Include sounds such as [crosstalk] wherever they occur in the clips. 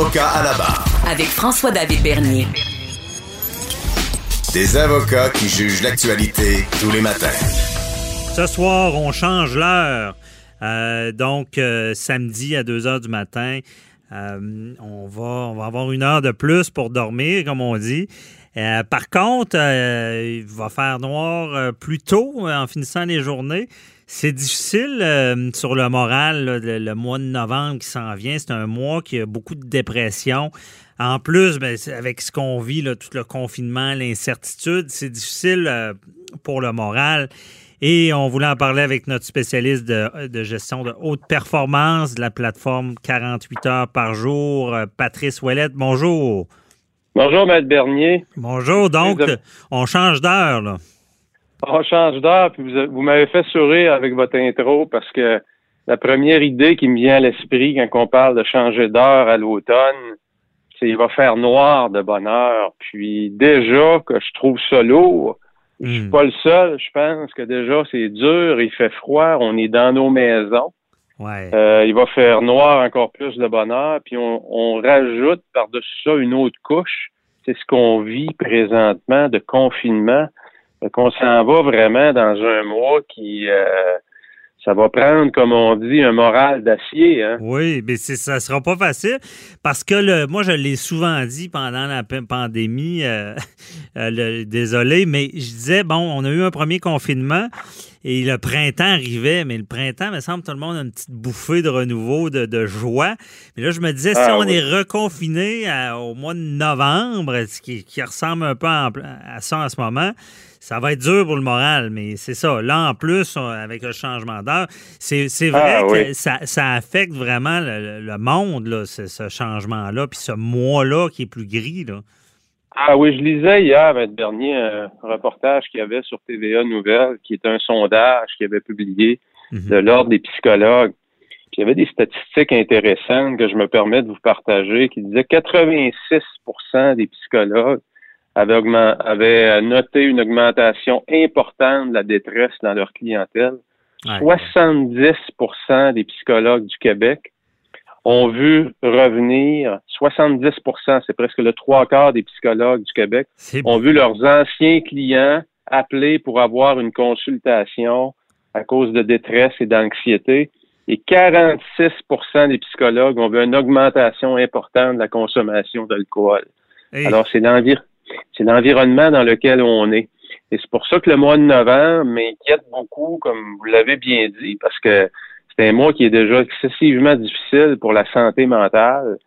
Avocat à la barre. Avec François-David Bernier. Des avocats qui jugent l'actualité tous les matins. Ce soir, on change l'heure. Euh, donc, euh, samedi à 2 heures du matin, euh, on, va, on va avoir une heure de plus pour dormir, comme on dit. Euh, par contre, euh, il va faire noir euh, plus tôt en finissant les journées. C'est difficile euh, sur le moral, là, le, le mois de novembre qui s'en vient. C'est un mois qui a beaucoup de dépression. En plus, ben, avec ce qu'on vit, là, tout le confinement, l'incertitude, c'est difficile euh, pour le moral. Et on voulait en parler avec notre spécialiste de, de gestion de haute performance de la plateforme 48 heures par jour, euh, Patrice Ouellette. Bonjour. Bonjour, Maître Bernier. Bonjour. Donc, on change d'heure, là. On change d'heure, puis vous, vous m'avez fait sourire avec votre intro parce que la première idée qui me vient à l'esprit quand on parle de changer d'heure à l'automne, c'est il va faire noir de bonne heure. Puis déjà que je trouve ça lourd, je suis Hmm. pas le seul, je pense que déjà c'est dur, il fait froid, on est dans nos maisons. Ouais. Euh, il va faire noir encore plus de bonheur, puis on, on rajoute par-dessus ça une autre couche. C'est ce qu'on vit présentement de confinement. Fait qu'on s'en va vraiment dans un mois qui euh, ça va prendre, comme on dit, un moral d'acier. Hein? Oui, mais ça sera pas facile parce que le, moi, je l'ai souvent dit pendant la pandémie, euh, [laughs] euh, le- désolé, mais je disais, bon, on a eu un premier confinement et le printemps arrivait, mais le printemps, me semble, tout le monde a une petite bouffée de renouveau, de, de joie. Mais là, je me disais, si Ah on oui. est reconfiné au mois de novembre, ce qui, qui ressemble un peu à ça en ce moment, ça va être dur pour le moral, mais c'est ça. Là, en plus, avec le changement d'heure, c'est c'est vrai Ah, que oui. ça, ça affecte vraiment le, le monde, là, ce, changement-là, puis ce mois-là qui est plus gris. Là. Ah oui, je lisais hier, Maître Bernier, un reportage qu'il y avait sur TVA Nouvelles, qui est un sondage qu'il avait publié Mhm. de l'Ordre des psychologues. Puis il y avait des statistiques intéressantes que je me permets de vous partager qui disaient que 86% des psychologues avaient, augment- avaient noté une augmentation importante de la détresse dans leur clientèle. Ouais. 70% des psychologues du Québec ont vu revenir, 70% c'est presque le trois quarts des psychologues du Québec, ont vu leurs anciens clients appeler pour avoir une consultation à cause de détresse et d'anxiété. Et 46 des psychologues ont vu une augmentation importante de la consommation d'alcool. Hey, Alors, c'est l'envir- c'est l'environnement dans lequel on est. Et c'est pour ça que le mois de novembre m'inquiète beaucoup, comme vous l'avez bien dit, parce que c'est un mois qui est déjà excessivement difficile pour la santé mentale.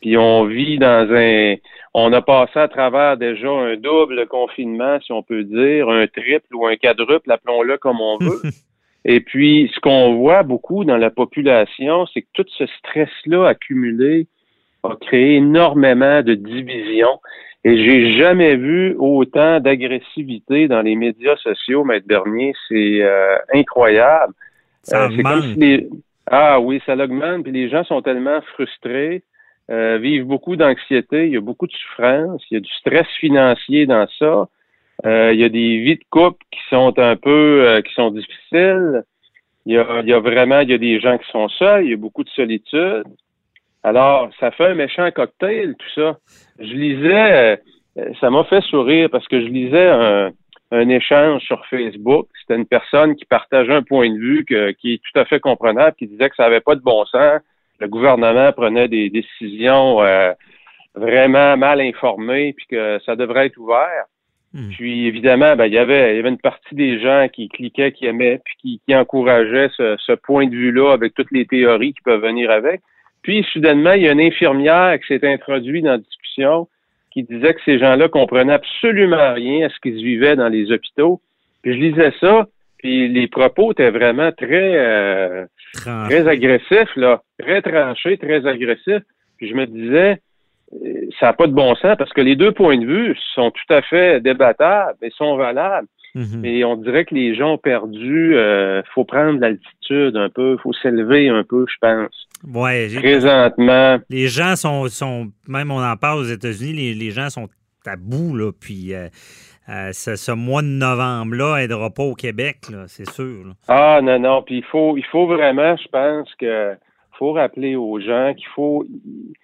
Puis on vit dans un... On a passé à travers déjà un double confinement, si on peut dire, un triple ou un quadruple, appelons-le comme on veut. [laughs] Et puis, ce qu'on voit beaucoup dans la population, c'est que tout ce stress-là accumulé a créé énormément de divisions. Et j'ai jamais vu autant d'agressivité dans les médias sociaux, Maître Bernier. C'est euh, incroyable. ça Euh, comme si les... Ah oui, ça l'augmente, puis les gens sont tellement frustrés, euh, vivent beaucoup d'anxiété, il y a beaucoup de souffrance, il y a du stress financier dans ça. Euh, il y a des vies de couple qui sont un peu euh, qui sont difficiles. Il y, a, il y a vraiment il y a des gens qui sont seuls, il y a beaucoup de solitude. Alors, ça fait un méchant cocktail, tout ça. Je lisais, euh, ça m'a fait sourire parce que je lisais un, un échange sur Facebook. C'était une personne qui partageait un point de vue que- qui est tout à fait comprenable, qui disait que ça n'avait pas de bon sens. Le gouvernement prenait des décisions euh, vraiment mal informées, puis que ça devrait être ouvert. Hmm. Puis évidemment, ben, il y avait il y avait une partie des gens qui cliquaient, qui aimaient, puis qui, qui encourageaient ce, ce point de vue-là avec toutes les théories qui peuvent venir avec. Puis soudainement, il y a une infirmière qui s'est introduite dans la discussion qui disait que ces gens-là comprenaient absolument rien à ce qui se vivait dans les hôpitaux. Puis je lisais ça, puis les propos étaient vraiment très euh, très agressifs, là, très tranchés, très agressifs. Puis je me disais, euh, ça n'a pas de bon sens parce que les deux points de vue sont tout à fait débattables et sont valables. Mhm. Mais on dirait que les gens ont perdu. euh, faut prendre l'altitude un peu, faut s'élever un peu, je pense. Ouais, Présentement, les gens sont, sont, même on en parle aux États-Unis, les, les gens sont à bout, là, puis euh, euh, ce, ce mois de novembre-là aidera pas au Québec, c'est sûr. là. ah non non, puis il faut, il faut vraiment, je pense que faut rappeler aux gens qu'il faut, il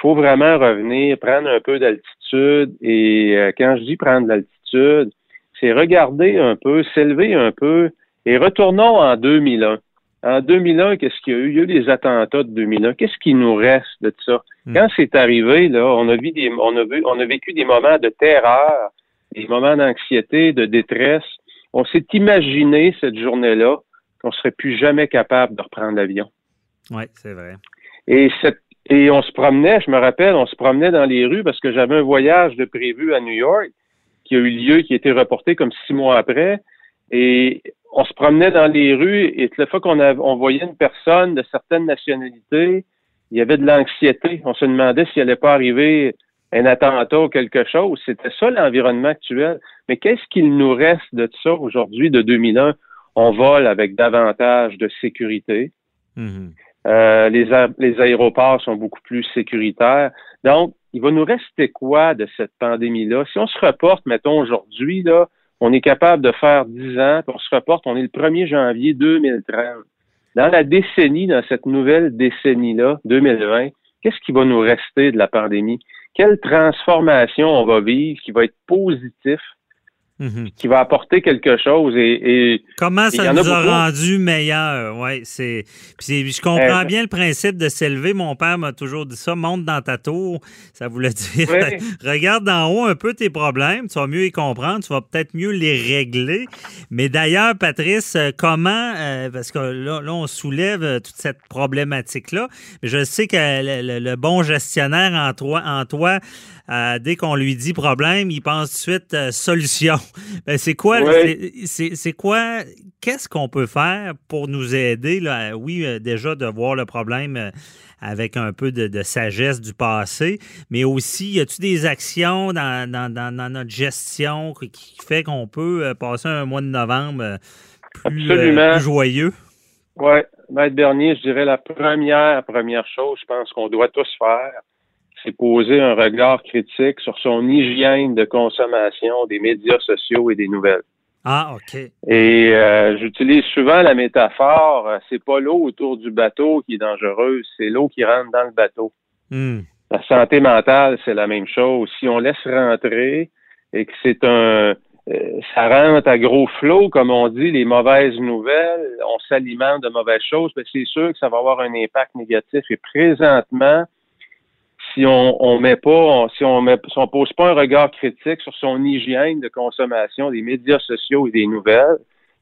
faut vraiment revenir, prendre un peu d'altitude. Et quand je dis prendre de l'altitude, c'est regarder un peu, s'élever un peu, et retournons en 2001. En 2001, qu'est-ce qu'il y a eu? Il y a eu les attentats de 2001. Qu'est-ce qui nous reste de ça? Hmm. Quand c'est arrivé, là, on a, vu des, on, a vu, on a vécu des moments de terreur, des moments d'anxiété, de détresse. On s'est imaginé cette journée-là qu'on serait plus jamais capable de reprendre l'avion. Oui, c'est vrai. Et, cette, et on se promenait, je me rappelle, on se promenait dans les rues parce que j'avais un voyage de prévu à New York qui a eu lieu, qui a été reporté comme six mois après. Et on se promenait dans les rues et toute la fois qu'on on voyait une personne de certaines nationalités, il y avait de l'anxiété. On se demandait s'il allait pas arriver un attentat ou quelque chose. C'était ça l'environnement actuel. Mais qu'est-ce qu'il nous reste de ça aujourd'hui, de 2001? On vole avec davantage de sécurité. Mhm. Euh, les, les aéroports sont beaucoup plus sécuritaires. Donc, il va nous rester quoi de cette pandémie-là? Si on se reporte, mettons, aujourd'hui, là, on est capable de faire 10 ans, puis on se reporte, on est le 1er janvier 2030. Dans la décennie, dans cette nouvelle décennie-là, 2020, qu'est-ce qui va nous rester de la pandémie? Quelle transformation on va vivre qui va être positif, Mhm. qui va apporter quelque chose et, et Comment ça a nous a beaucoup. rendu meilleurs? Oui, c'est. Je comprends Euh, bien le principe de s'élever. Mon père m'a toujours dit ça. Monte dans ta tour. Ça voulait [laughs] dire Oui. regarde d'en haut un peu tes problèmes. Tu vas mieux y comprendre. Tu vas peut-être mieux les régler. Mais d'ailleurs, Patrice, euh, comment euh, parce que là, là, on soulève toute cette problématique-là. Je sais que le, le- le bon gestionnaire en toi, en toi euh, dès qu'on lui dit problème, il pense tout de suite euh, solution. [laughs] Ben, c'est quoi, c'est- quoi, qu'est-ce qu'on peut faire pour nous aider, là? Oui, euh, déjà de voir le problème avec un peu de, de sagesse du passé, mais aussi, y a-t-il des actions dans, dans- dans- dans notre gestion qui, fait qu'on peut passer un mois de novembre plus, plus joyeux? Oui, Maître Bernier, je dirais la première, première chose, je pense qu'on doit tous faire, c'est poser un regard critique sur son hygiène de consommation des médias sociaux et des nouvelles. Ah, OK. Et euh, j'utilise souvent la métaphore, euh, c'est pas l'eau autour du bateau qui est dangereuse, c'est l'eau qui rentre dans le bateau. Hmm. La santé mentale, c'est la même chose. Si on laisse rentrer et que c'est un euh, ça rentre à gros flot, comme on dit, les mauvaises nouvelles, on s'alimente de mauvaises choses, mais c'est sûr que ça va avoir un impact négatif. Et présentement, si on, on met pas, on- si on met, si on pose pas un regard critique sur son hygiène de consommation des médias sociaux et des nouvelles,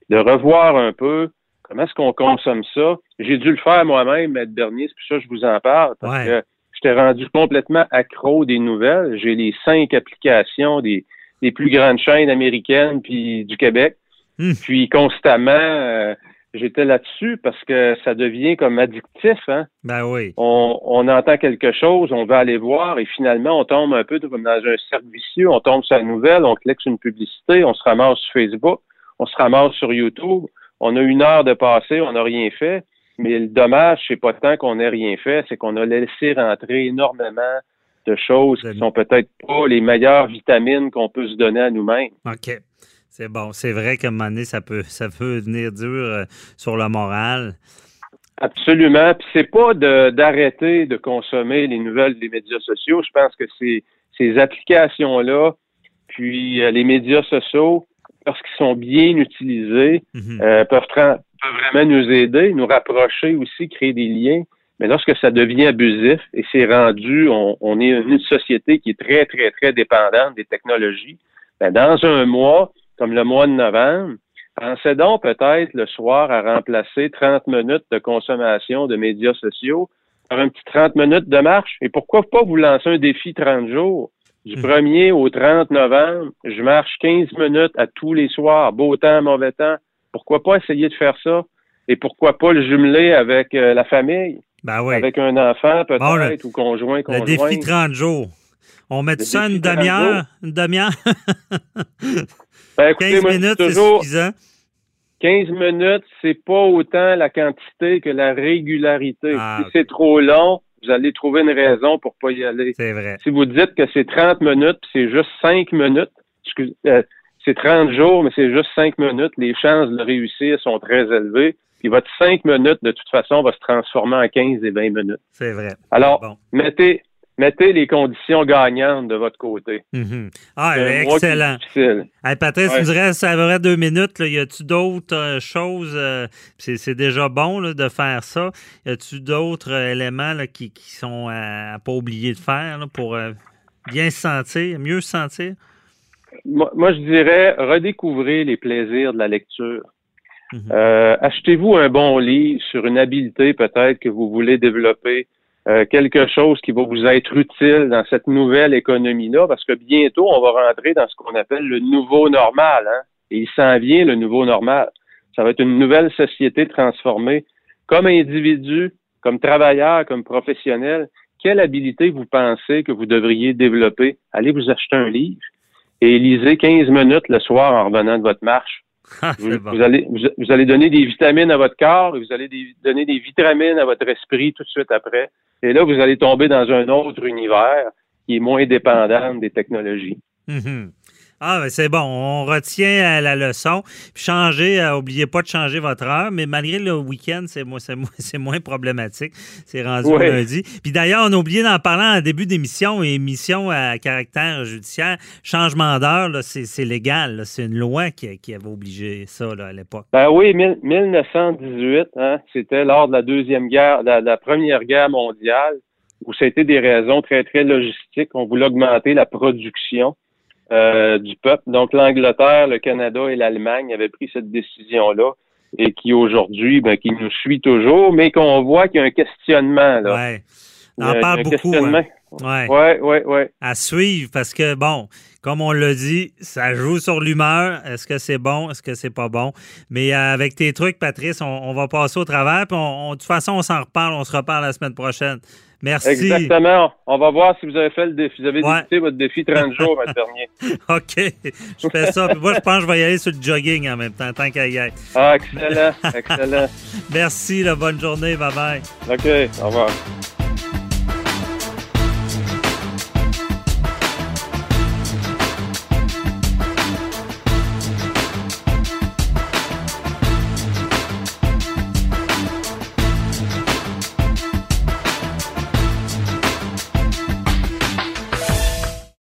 de revoir un peu comment est-ce qu'on consomme ça. J'ai dû le faire moi-même, Maître Bernier, c'est pour ça que je vous en parle, parce Ouais. que j'étais rendu complètement accro des nouvelles. J'ai les cinq applications des, des plus grandes chaînes américaines puis du Québec. Hmm. Puis constamment, euh, j'étais là-dessus parce que ça devient comme addictif. Hein? Ben oui. On, on entend quelque chose, on va aller voir et finalement, on tombe un peu comme dans un cercle vicieux. On tombe sur la nouvelle, on clique sur une publicité, on se ramasse sur Facebook, on se ramasse sur YouTube. On a une heure de passé, on n'a rien fait. Mais le dommage, c'est pas tant qu'on n'ait rien fait, c'est qu'on a laissé rentrer énormément de choses qui sont peut-être pas les meilleures vitamines qu'on peut se donner à nous-mêmes. OK. C'est bon. C'est vrai qu'à un moment donné, ça peut, [laughs] ça peut venir dur euh, sur le moral. Absolument. Puis c'est pas d'arrêter de, consommer les nouvelles des médias sociaux. Je pense que ces applications-là, puis euh, les médias sociaux, lorsqu'ils sont bien utilisés, Mhm. euh, peuvent, vraiment nous aider, nous rapprocher aussi, créer des liens. Mais lorsque ça devient abusif et c'est rendu, on, on est une société qui est très, très, très dépendante des technologies, ben dans un mois, comme le mois de novembre, pensez donc peut-être le soir à remplacer 30 minutes de consommation de médias sociaux par un petit 30 minutes de marche. Et pourquoi pas vous lancer un défi 30 jours? Du 1er au 30 novembre, je marche 15 minutes à tous les soirs, beau temps, mauvais temps. Pourquoi pas essayer de faire ça? Et pourquoi pas le jumeler avec euh, la famille? Ben oui. avec un enfant peut-être Bon, le- ou conjoint, Le conjoint. défi 30 jours. On met Le ça une défi 30 demi-heure? Une demi-heure? [laughs] Ben, écoutez, 15 moi, je dis minutes, c'est toujours, suffisant? 15 minutes, c'est pas autant la quantité que la régularité. Ah, si c'est trop long, vous allez trouver une raison pour pas y aller. C'est vrai. Si vous dites que c'est 30 minutes, c'est juste 5 minutes, euh, c'est 30 jours, mais c'est juste 5 minutes, les chances de réussir sont très élevées. Puis votre 5 minutes, de toute façon, va se transformer en 15 et 20 minutes. C'est vrai. Alors, Bon. mettez, mettez les conditions gagnantes de votre côté. Mhm. Ah, excellent. Hey, Patrice, Ouais. il reste à près deux minutes. Là. Y a-tu d'autres euh, choses? euh, c'est, déjà bon là, de faire ça. Y a-tu d'autres euh, éléments là, qui, qui sont à, à pas oublier de faire pour bien se sentir, mieux se sentir? Moi, moi, je dirais, redécouvrez les plaisirs de la lecture. Mhm. Achetez-vous un bon livre sur une habileté peut-être que vous voulez développer, euh, quelque chose qui va vous être utile dans cette nouvelle économie-là, parce que bientôt, on va rentrer dans ce qu'on appelle le nouveau normal. Hein? Et il s'en vient, le nouveau normal. Ça va être une nouvelle société transformée. Comme individu, comme travailleur, comme professionnel, quelle habileté vous pensez que vous devriez développer? Allez vous acheter un livre et lisez 15 minutes le soir en revenant de votre marche. Ah, Vous, c'est bon. vous allez, vous, vous allez donner des vitamines à votre corps et vous allez des- donner des vitamines à votre esprit tout de suite après. Et là, vous allez tomber dans un autre univers qui est moins dépendant des technologies. Mhm. Ah, ben c'est bon. On retient euh, la leçon. Puis changer, euh, oubliez pas de changer votre heure, mais malgré le week-end, c'est [laughs] moins, problématique. C'est rendu lundi. Puis d'ailleurs, on a oublié d'en parler en début d'émission, émission à caractère judiciaire. Changement d'heure, là, c'est, c'est légal. C'est une loi qui, qui avait obligé ça là, à l'époque. Ben oui, mille- 1918, hein, c'était lors de la deuxième guerre, la, la première guerre mondiale, où c'était des raisons très, très logistiques. On voulait augmenter la production euh, du peuple. Donc l'Angleterre, le Canada et l'Allemagne avaient pris cette décision-là et qui aujourd'hui, ben, qui nous suit toujours, mais qu'on voit qu'il y a un questionnement. Là. Ouais. On en parle un beaucoup. questionnement. hein. Ouais. Ouais, ouais, ouais. à suivre parce que, bon, comme on l'a dit, ça joue sur l'humeur. Est-ce que c'est bon? Est-ce que c'est pas bon? Mais euh, avec tes trucs, Patrice, on, on va passer au travers. Puis on- on- de toute façon, on s'en reparle. On se reparle la semaine prochaine. Merci. Exactement. On va voir si vous avez fait le défi. Vous avez Ouais. débuté votre défi 30 [laughs] jours, votre dernier. OK. Je fais ça. Puis moi, je pense que je vais y aller sur le jogging en même temps, tant qu'à y être. Ah, excellent, excellent. [laughs] Merci. Là, bonne journée. Bye-bye. OK, au revoir.